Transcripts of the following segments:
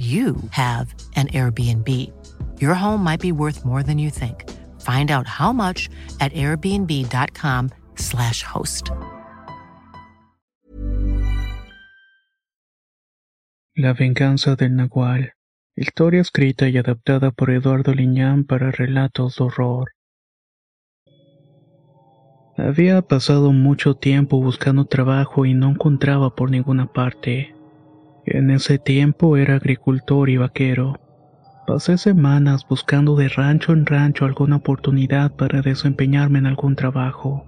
you have an Airbnb. Your home might be worth more than you think. Find out how much at airbnb.com/slash host. La venganza del Nahual. Historia escrita y adaptada por Eduardo Liñán para relatos de horror. Había pasado mucho tiempo buscando trabajo y no encontraba por ninguna parte. En ese tiempo era agricultor y vaquero. Pasé semanas buscando de rancho en rancho alguna oportunidad para desempeñarme en algún trabajo.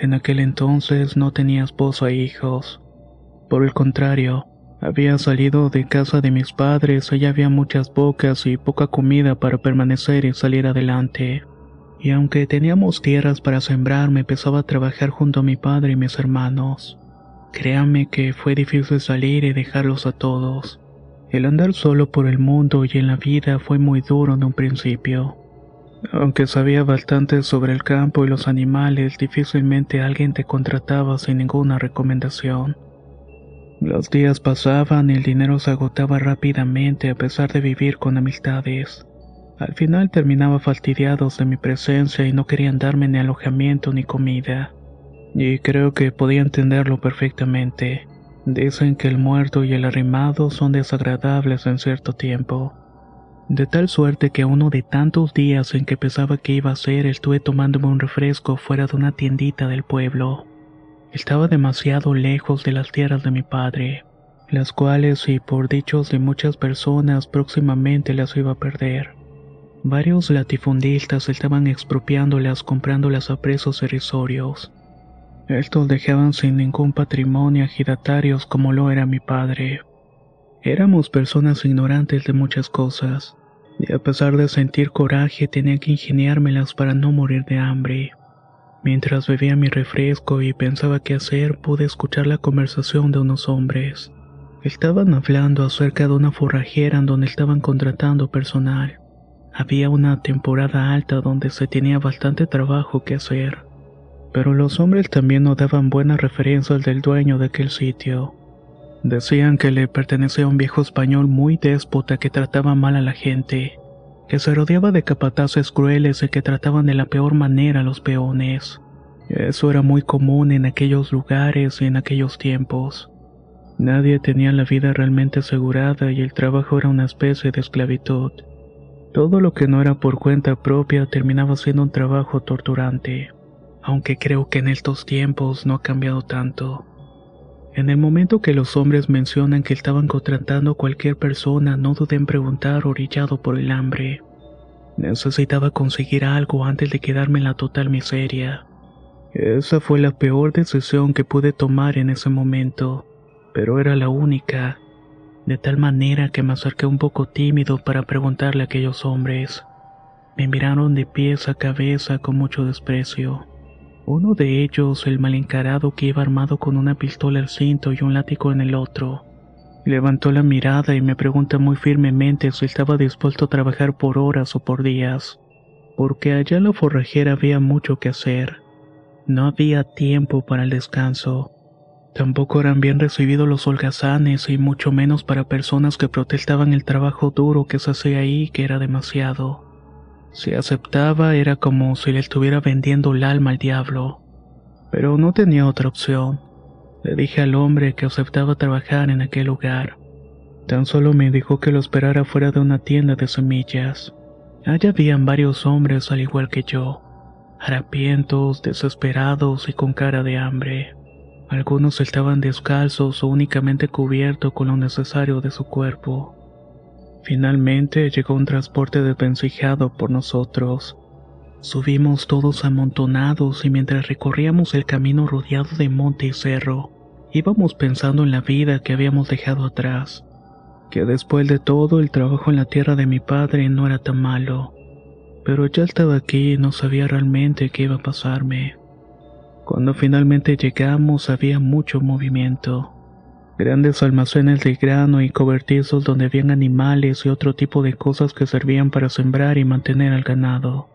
En aquel entonces no tenía esposo e hijos. Por el contrario, había salido de casa de mis padres, allá había muchas bocas y poca comida para permanecer y salir adelante. Y aunque teníamos tierras para sembrar, me empezaba a trabajar junto a mi padre y mis hermanos. Créame que fue difícil salir y dejarlos a todos. El andar solo por el mundo y en la vida fue muy duro en un principio. Aunque sabía bastante sobre el campo y los animales, difícilmente alguien te contrataba sin ninguna recomendación. Los días pasaban y el dinero se agotaba rápidamente a pesar de vivir con amistades. Al final terminaba fastidiados de mi presencia y no querían darme ni alojamiento ni comida y creo que podía entenderlo perfectamente. Dicen que el muerto y el arrimado son desagradables en cierto tiempo. De tal suerte que uno de tantos días en que pensaba que iba a ser estuve tomándome un refresco fuera de una tiendita del pueblo. Estaba demasiado lejos de las tierras de mi padre, las cuales y por dichos de muchas personas próximamente las iba a perder. Varios latifundistas estaban expropiándolas comprándolas a precios irrisorios. Estos dejaban sin ningún patrimonio agitatarios como lo era mi padre. Éramos personas ignorantes de muchas cosas, y a pesar de sentir coraje tenía que ingeniármelas para no morir de hambre. Mientras bebía mi refresco y pensaba qué hacer, pude escuchar la conversación de unos hombres. Estaban hablando acerca de una forrajera en donde estaban contratando personal. Había una temporada alta donde se tenía bastante trabajo que hacer pero los hombres también no daban buenas referencias del dueño de aquel sitio. Decían que le pertenecía a un viejo español muy déspota que trataba mal a la gente, que se rodeaba de capataces crueles y que trataban de la peor manera a los peones. Eso era muy común en aquellos lugares y en aquellos tiempos. Nadie tenía la vida realmente asegurada y el trabajo era una especie de esclavitud. Todo lo que no era por cuenta propia terminaba siendo un trabajo torturante aunque creo que en estos tiempos no ha cambiado tanto. En el momento que los hombres mencionan que estaban contratando a cualquier persona, no dudé en preguntar orillado por el hambre. Necesitaba conseguir algo antes de quedarme en la total miseria. Esa fue la peor decisión que pude tomar en ese momento, pero era la única, de tal manera que me acerqué un poco tímido para preguntarle a aquellos hombres. Me miraron de pies a cabeza con mucho desprecio. Uno de ellos, el mal encarado que iba armado con una pistola al cinto y un látigo en el otro, levantó la mirada y me pregunta muy firmemente si estaba dispuesto a trabajar por horas o por días, porque allá en la forrajera había mucho que hacer. No había tiempo para el descanso. Tampoco eran bien recibidos los holgazanes y mucho menos para personas que protestaban el trabajo duro que se hacía ahí que era demasiado. Si aceptaba era como si le estuviera vendiendo el alma al diablo. Pero no tenía otra opción. Le dije al hombre que aceptaba trabajar en aquel lugar. Tan solo me dijo que lo esperara fuera de una tienda de semillas. Allá habían varios hombres al igual que yo, harapientos, desesperados y con cara de hambre. Algunos estaban descalzos o únicamente cubiertos con lo necesario de su cuerpo. Finalmente llegó un transporte desvencijado por nosotros. Subimos todos amontonados y mientras recorríamos el camino rodeado de monte y cerro, íbamos pensando en la vida que habíamos dejado atrás. que después de todo el trabajo en la tierra de mi padre no era tan malo, pero ya estaba aquí y no sabía realmente qué iba a pasarme. Cuando finalmente llegamos había mucho movimiento. Grandes almacenes de grano y cobertizos donde habían animales y otro tipo de cosas que servían para sembrar y mantener al ganado.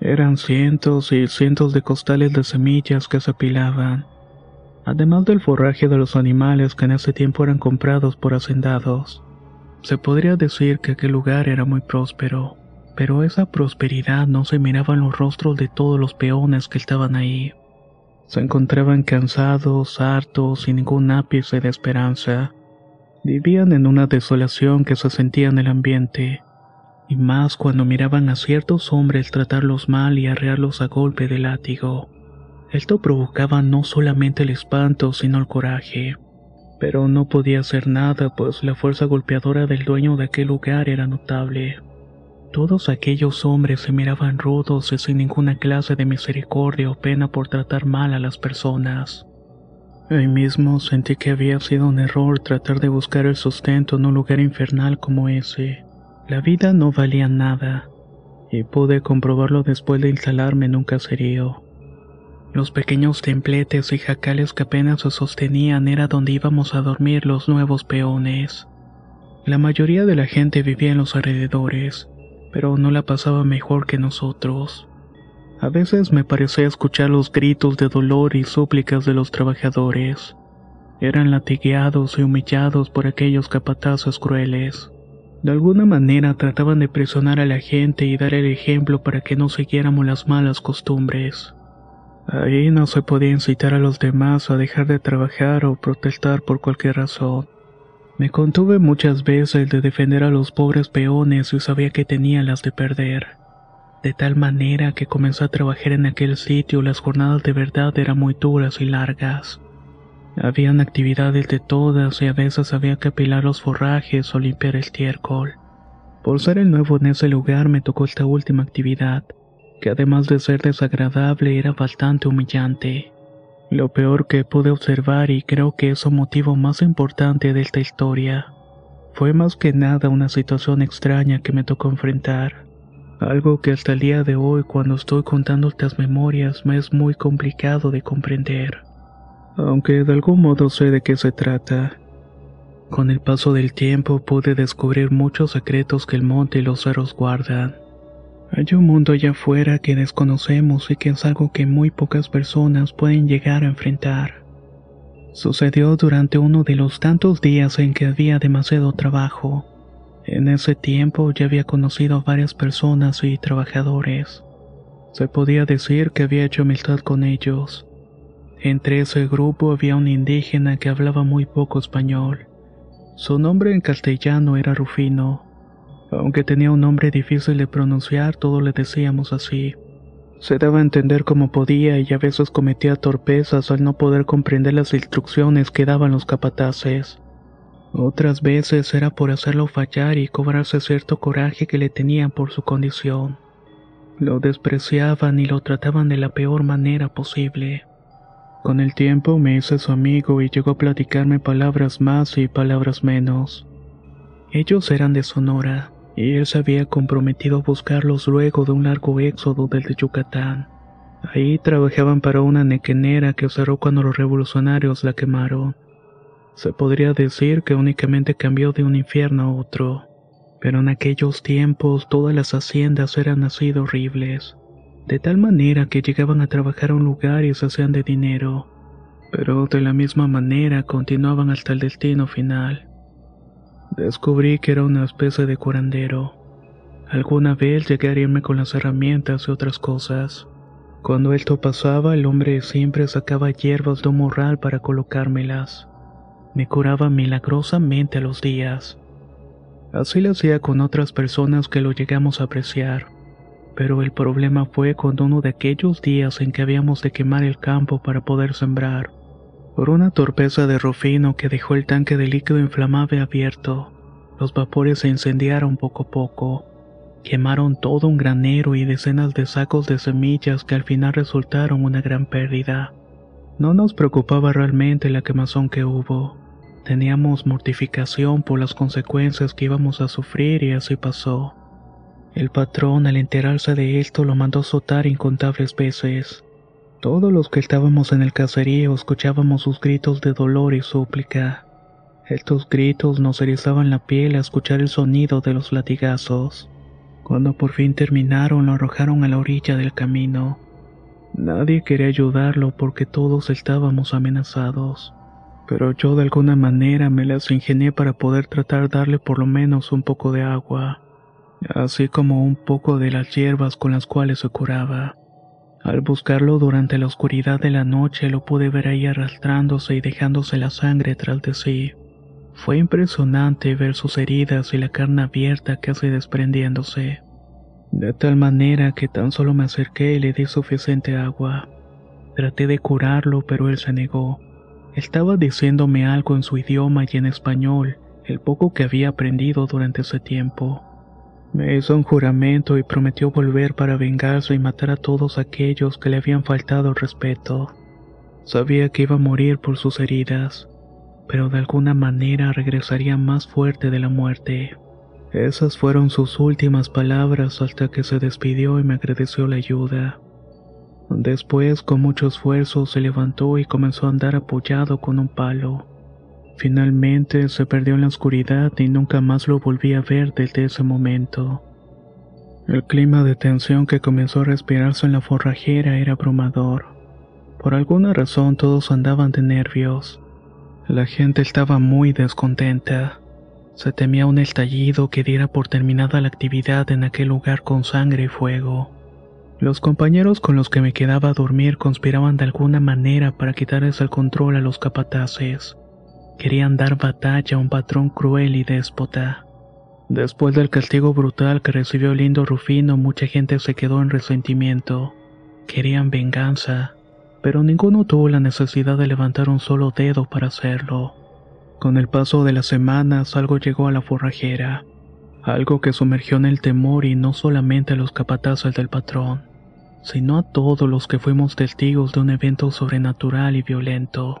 Eran cientos y cientos de costales de semillas que se apilaban, además del forraje de los animales que en ese tiempo eran comprados por hacendados. Se podría decir que aquel lugar era muy próspero, pero esa prosperidad no se miraba en los rostros de todos los peones que estaban ahí. Se encontraban cansados, hartos, sin ningún ápice de esperanza. Vivían en una desolación que se sentía en el ambiente, y más cuando miraban a ciertos hombres tratarlos mal y arrearlos a golpe de látigo. Esto provocaba no solamente el espanto, sino el coraje. Pero no podía hacer nada, pues la fuerza golpeadora del dueño de aquel lugar era notable. Todos aquellos hombres se miraban rudos y sin ninguna clase de misericordia o pena por tratar mal a las personas. Ahí mismo sentí que había sido un error tratar de buscar el sustento en un lugar infernal como ese. La vida no valía nada, y pude comprobarlo después de instalarme en un caserío. Los pequeños templetes y jacales que apenas se sostenían era donde íbamos a dormir los nuevos peones. La mayoría de la gente vivía en los alrededores, pero no la pasaba mejor que nosotros. A veces me parecía escuchar los gritos de dolor y súplicas de los trabajadores. Eran latigueados y humillados por aquellos capatazos crueles. De alguna manera trataban de presionar a la gente y dar el ejemplo para que no siguiéramos las malas costumbres. Ahí no se podía incitar a los demás a dejar de trabajar o protestar por cualquier razón. Me contuve muchas veces de defender a los pobres peones y sabía que tenía las de perder. De tal manera que comencé a trabajar en aquel sitio las jornadas de verdad eran muy duras y largas. Habían actividades de todas y a veces había que apilar los forrajes o limpiar el estiércol. Por ser el nuevo en ese lugar me tocó esta última actividad, que además de ser desagradable era bastante humillante. Lo peor que pude observar y creo que es el motivo más importante de esta historia, fue más que nada una situación extraña que me tocó enfrentar. Algo que hasta el día de hoy cuando estoy contando estas memorias me es muy complicado de comprender. Aunque de algún modo sé de qué se trata. Con el paso del tiempo pude descubrir muchos secretos que el monte y los cerros guardan. Hay un mundo allá afuera que desconocemos y que es algo que muy pocas personas pueden llegar a enfrentar. Sucedió durante uno de los tantos días en que había demasiado trabajo. En ese tiempo ya había conocido a varias personas y trabajadores. Se podía decir que había hecho amistad con ellos. Entre ese grupo había un indígena que hablaba muy poco español. Su nombre en castellano era Rufino aunque tenía un nombre difícil de pronunciar, todos le decíamos así. Se daba a entender como podía y a veces cometía torpezas al no poder comprender las instrucciones que daban los capataces. Otras veces era por hacerlo fallar y cobrarse cierto coraje que le tenían por su condición. Lo despreciaban y lo trataban de la peor manera posible. Con el tiempo me hice su amigo y llegó a platicarme palabras más y palabras menos. Ellos eran de Sonora, y él se había comprometido a buscarlos luego de un largo éxodo desde Yucatán. Ahí trabajaban para una nequenera que cerró cuando los revolucionarios la quemaron. Se podría decir que únicamente cambió de un infierno a otro, pero en aquellos tiempos todas las haciendas eran así de horribles, de tal manera que llegaban a trabajar a un lugar y se hacían de dinero, pero de la misma manera continuaban hasta el destino final. Descubrí que era una especie de curandero. Alguna vez llegué con las herramientas y otras cosas. Cuando esto pasaba, el hombre siempre sacaba hierbas de un morral para colocármelas. Me curaba milagrosamente a los días. Así lo hacía con otras personas que lo llegamos a apreciar. Pero el problema fue cuando uno de aquellos días en que habíamos de quemar el campo para poder sembrar por una torpeza de Rufino que dejó el tanque de líquido inflamable abierto, los vapores se incendiaron poco a poco. Quemaron todo un granero y decenas de sacos de semillas que al final resultaron una gran pérdida. No nos preocupaba realmente la quemazón que hubo. Teníamos mortificación por las consecuencias que íbamos a sufrir y así pasó. El patrón al enterarse de esto lo mandó azotar incontables veces. Todos los que estábamos en el caserío escuchábamos sus gritos de dolor y súplica. Estos gritos nos erizaban la piel a escuchar el sonido de los latigazos. Cuando por fin terminaron lo arrojaron a la orilla del camino. Nadie quería ayudarlo porque todos estábamos amenazados. Pero yo de alguna manera me las ingenié para poder tratar darle por lo menos un poco de agua, así como un poco de las hierbas con las cuales se curaba. Al buscarlo durante la oscuridad de la noche lo pude ver ahí arrastrándose y dejándose la sangre tras de sí. Fue impresionante ver sus heridas y la carne abierta casi desprendiéndose. De tal manera que tan solo me acerqué y le di suficiente agua. Traté de curarlo, pero él se negó. Estaba diciéndome algo en su idioma y en español, el poco que había aprendido durante ese tiempo. Me hizo un juramento y prometió volver para vengarse y matar a todos aquellos que le habían faltado respeto. Sabía que iba a morir por sus heridas, pero de alguna manera regresaría más fuerte de la muerte. Esas fueron sus últimas palabras hasta que se despidió y me agradeció la ayuda. Después, con mucho esfuerzo, se levantó y comenzó a andar apoyado con un palo. Finalmente se perdió en la oscuridad y nunca más lo volví a ver desde ese momento. El clima de tensión que comenzó a respirarse en la forrajera era abrumador. Por alguna razón todos andaban de nervios. La gente estaba muy descontenta. Se temía un estallido que diera por terminada la actividad en aquel lugar con sangre y fuego. Los compañeros con los que me quedaba a dormir conspiraban de alguna manera para quitarles el control a los capataces. Querían dar batalla a un patrón cruel y déspota. Después del castigo brutal que recibió Lindo Rufino, mucha gente se quedó en resentimiento. Querían venganza pero ninguno tuvo la necesidad de levantar un solo dedo para hacerlo. Con el paso de las semanas algo llegó a la forrajera, algo que sumergió en el temor y no solamente a los capataces del patrón, sino a todos los que fuimos testigos de un evento sobrenatural y violento.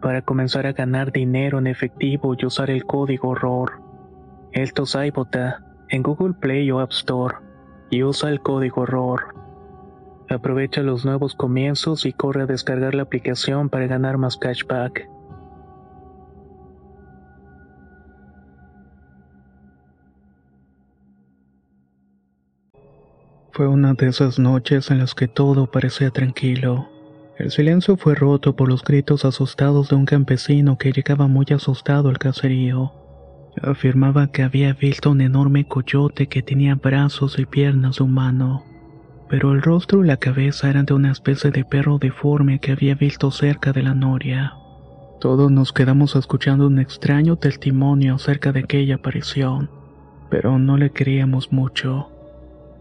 para comenzar a ganar dinero en efectivo y usar el código ROR. Esto es en Google Play o App Store y usa el código ROR. Aprovecha los nuevos comienzos y corre a descargar la aplicación para ganar más cashback. Fue una de esas noches en las que todo parecía tranquilo. El silencio fue roto por los gritos asustados de un campesino que llegaba muy asustado al caserío. Afirmaba que había visto un enorme coyote que tenía brazos y piernas de humano pero el rostro y la cabeza eran de una especie de perro deforme que había visto cerca de la noria. Todos nos quedamos escuchando un extraño testimonio acerca de aquella aparición, pero no le creíamos mucho.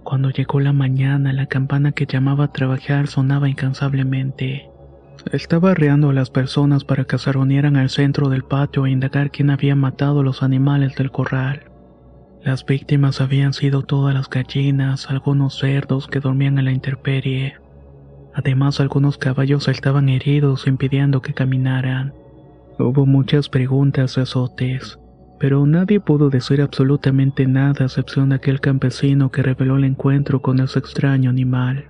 Cuando llegó la mañana, la campana que llamaba a trabajar sonaba incansablemente. Estaba arreando a las personas para que se reunieran al centro del patio e indagar quién había matado a los animales del corral. Las víctimas habían sido todas las gallinas, algunos cerdos que dormían en la intemperie. Además, algunos caballos estaban heridos impidiendo que caminaran. Hubo muchas preguntas de azotes, pero nadie pudo decir absolutamente nada a excepción de aquel campesino que reveló el encuentro con ese extraño animal.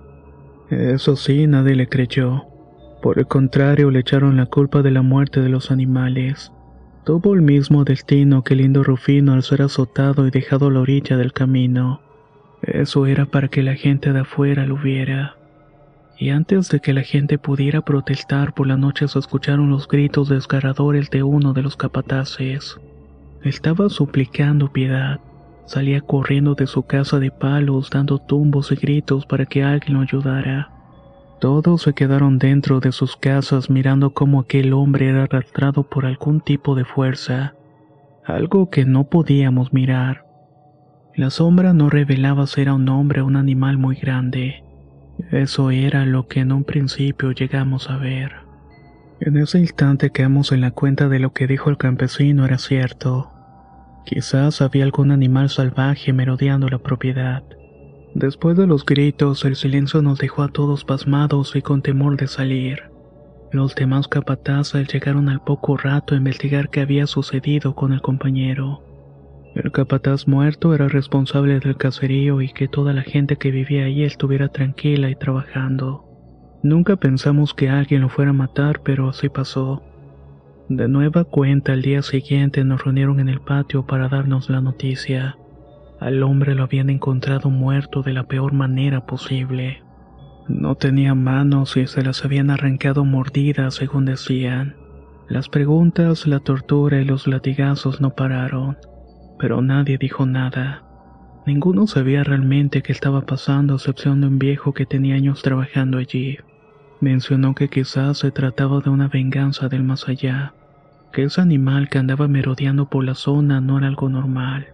Eso sí, nadie le creyó. Por el contrario, le echaron la culpa de la muerte de los animales. Tuvo el mismo destino que el lindo Rufino al ser azotado y dejado a la orilla del camino. Eso era para que la gente de afuera lo viera. Y antes de que la gente pudiera protestar por la noche se escucharon los gritos desgarradores de uno de los capataces. Estaba suplicando piedad. Salía corriendo de su casa de palos dando tumbos y gritos para que alguien lo ayudara. Todos se quedaron dentro de sus casas mirando cómo aquel hombre era arrastrado por algún tipo de fuerza, algo que no podíamos mirar. La sombra no revelaba si era un hombre o un animal muy grande. Eso era lo que en un principio llegamos a ver. En ese instante quedamos en la cuenta de lo que dijo el campesino era cierto. Quizás había algún animal salvaje merodeando la propiedad. Después de los gritos, el silencio nos dejó a todos pasmados y con temor de salir. Los demás capatazes llegaron al poco rato a investigar qué había sucedido con el compañero. El capataz muerto era responsable del caserío y que toda la gente que vivía ahí estuviera tranquila y trabajando. Nunca pensamos que alguien lo fuera a matar, pero así pasó. De nueva cuenta, al día siguiente nos reunieron en el patio para darnos la noticia. Al hombre lo habían encontrado muerto de la peor manera posible. No tenía manos y se las habían arrancado mordidas, según decían. Las preguntas, la tortura y los latigazos no pararon, pero nadie dijo nada. Ninguno sabía realmente qué estaba pasando, excepción de un viejo que tenía años trabajando allí. Mencionó que quizás se trataba de una venganza del más allá, que ese animal que andaba merodeando por la zona no era algo normal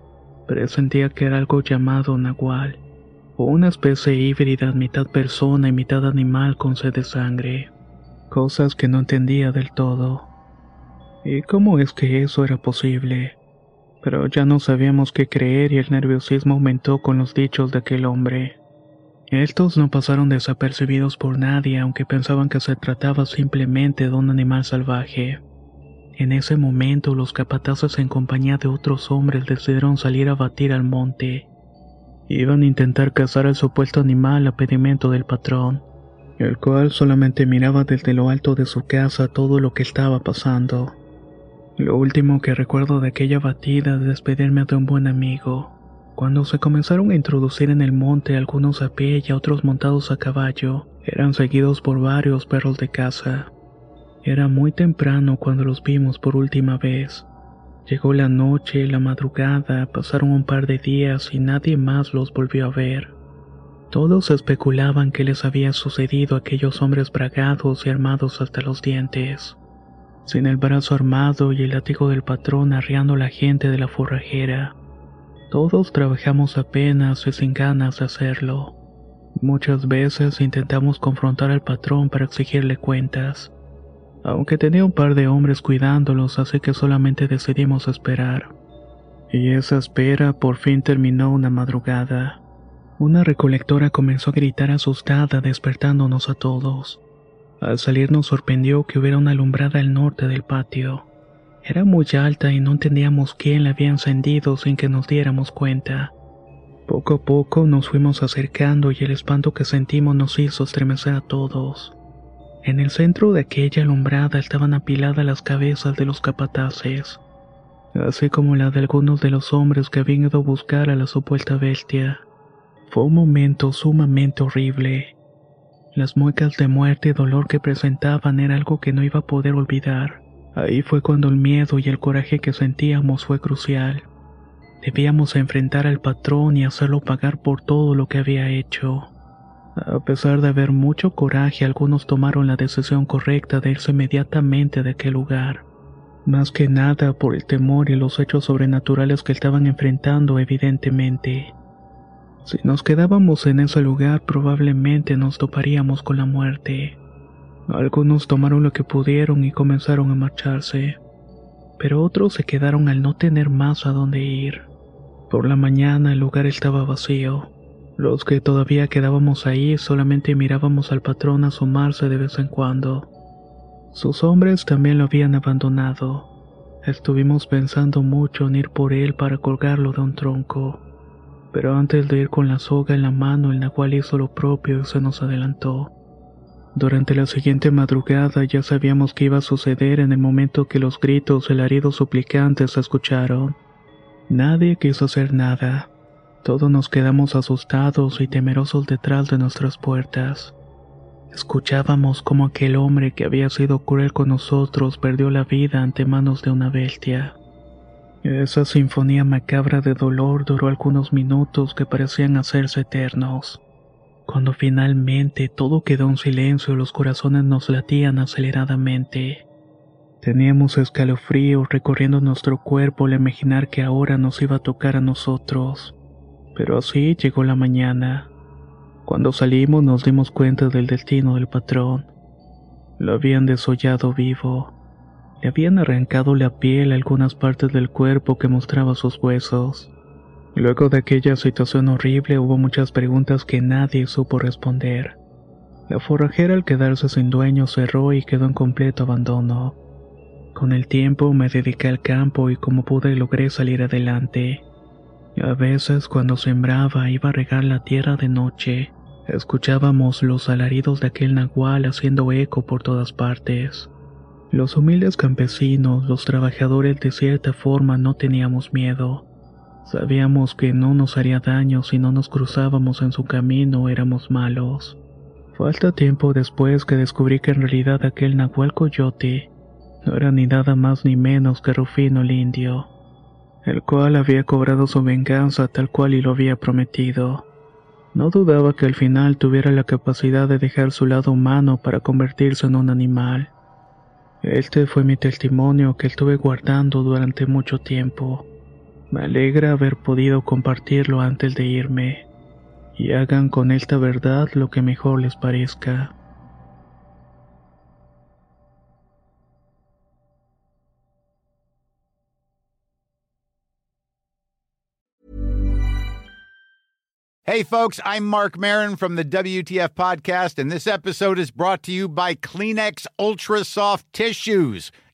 Presentía que era algo llamado nahual, o una especie híbrida mitad persona y mitad animal con sed de sangre, cosas que no entendía del todo. ¿Y cómo es que eso era posible? Pero ya no sabíamos qué creer y el nerviosismo aumentó con los dichos de aquel hombre. Estos no pasaron desapercibidos por nadie, aunque pensaban que se trataba simplemente de un animal salvaje. En ese momento los capataces en compañía de otros hombres decidieron salir a batir al monte. Iban a intentar cazar al supuesto animal a pedimento del patrón, el cual solamente miraba desde lo alto de su casa todo lo que estaba pasando. Lo último que recuerdo de aquella batida es despedirme de un buen amigo. Cuando se comenzaron a introducir en el monte algunos a pie y otros montados a caballo, eran seguidos por varios perros de caza. Era muy temprano cuando los vimos por última vez. Llegó la noche, la madrugada, pasaron un par de días y nadie más los volvió a ver. Todos especulaban qué les había sucedido a aquellos hombres bragados y armados hasta los dientes, sin el brazo armado y el látigo del patrón arriando a la gente de la forrajera. Todos trabajamos apenas y sin ganas de hacerlo. Muchas veces intentamos confrontar al patrón para exigirle cuentas, aunque tenía un par de hombres cuidándolos, así que solamente decidimos esperar. Y esa espera por fin terminó una madrugada. Una recolectora comenzó a gritar asustada, despertándonos a todos. Al salir nos sorprendió que hubiera una alumbrada al norte del patio. Era muy alta y no entendíamos quién la había encendido sin que nos diéramos cuenta. Poco a poco nos fuimos acercando y el espanto que sentimos nos hizo estremecer a todos. En el centro de aquella alumbrada estaban apiladas las cabezas de los capataces, así como la de algunos de los hombres que habían ido a buscar a la supuesta bestia. Fue un momento sumamente horrible. Las muecas de muerte y dolor que presentaban era algo que no iba a poder olvidar. Ahí fue cuando el miedo y el coraje que sentíamos fue crucial. Debíamos enfrentar al patrón y hacerlo pagar por todo lo que había hecho. A pesar de haber mucho coraje, algunos tomaron la decisión correcta de irse inmediatamente de aquel lugar. Más que nada por el temor y los hechos sobrenaturales que estaban enfrentando evidentemente. Si nos quedábamos en ese lugar probablemente nos toparíamos con la muerte. Algunos tomaron lo que pudieron y comenzaron a marcharse, pero otros se quedaron al no tener más a dónde ir. Por la mañana el lugar estaba vacío. Los que todavía quedábamos ahí solamente mirábamos al patrón asomarse de vez en cuando. Sus hombres también lo habían abandonado. Estuvimos pensando mucho en ir por él para colgarlo de un tronco. Pero antes de ir con la soga en la mano, el nahual hizo lo propio y se nos adelantó. Durante la siguiente madrugada ya sabíamos que iba a suceder en el momento que los gritos y alaridos suplicantes se escucharon. Nadie quiso hacer nada. Todos nos quedamos asustados y temerosos detrás de nuestras puertas. Escuchábamos como aquel hombre que había sido cruel con nosotros perdió la vida ante manos de una bestia. Esa sinfonía macabra de dolor duró algunos minutos que parecían hacerse eternos. Cuando finalmente todo quedó en silencio los corazones nos latían aceleradamente. Teníamos escalofríos recorriendo nuestro cuerpo al imaginar que ahora nos iba a tocar a nosotros. Pero así llegó la mañana. Cuando salimos nos dimos cuenta del destino del patrón. Lo habían desollado vivo. Le habían arrancado la piel a algunas partes del cuerpo que mostraba sus huesos. Luego de aquella situación horrible hubo muchas preguntas que nadie supo responder. La forrajera al quedarse sin dueño cerró y quedó en completo abandono. Con el tiempo me dediqué al campo y como pude logré salir adelante. A veces cuando sembraba iba a regar la tierra de noche, escuchábamos los alaridos de aquel nahual haciendo eco por todas partes. Los humildes campesinos, los trabajadores de cierta forma no teníamos miedo. Sabíamos que no nos haría daño si no nos cruzábamos en su camino éramos malos. Falta tiempo después que descubrí que en realidad aquel Nahual Coyote no era ni nada más ni menos que Rufino el Indio, el cual había cobrado su venganza tal cual y lo había prometido. No dudaba que al final tuviera la capacidad de dejar su lado humano para convertirse en un animal. Este fue mi testimonio que estuve guardando durante mucho tiempo. Me alegra haber podido compartirlo antes de irme, y hagan con esta verdad lo que mejor les parezca. Hey, folks, I'm Mark Marin from the WTF Podcast, and this episode is brought to you by Kleenex Ultra Soft Tissues